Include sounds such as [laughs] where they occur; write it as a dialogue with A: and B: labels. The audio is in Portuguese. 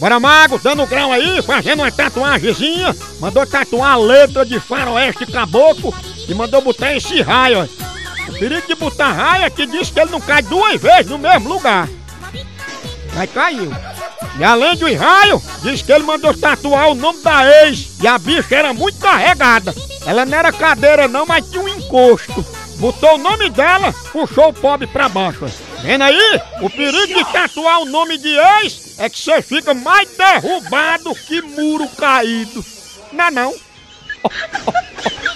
A: Bora Mago, dando grau aí, fazendo uma tatuagemzinha. Mandou tatuar a letra de faroeste caboclo e mandou botar esse raio. O perigo de botar raio é que diz que ele não cai duas vezes no mesmo lugar. Aí caiu. E além do raio, diz que ele mandou tatuar o nome da ex. E a bicha era muito carregada. Ela não era cadeira não, mas tinha um encosto. Botou o nome dela, puxou o pobre pra baixo. Vendo aí? O perigo de tatuar o nome de ex é que você fica mais derrubado que muro caído. Não é não? [laughs]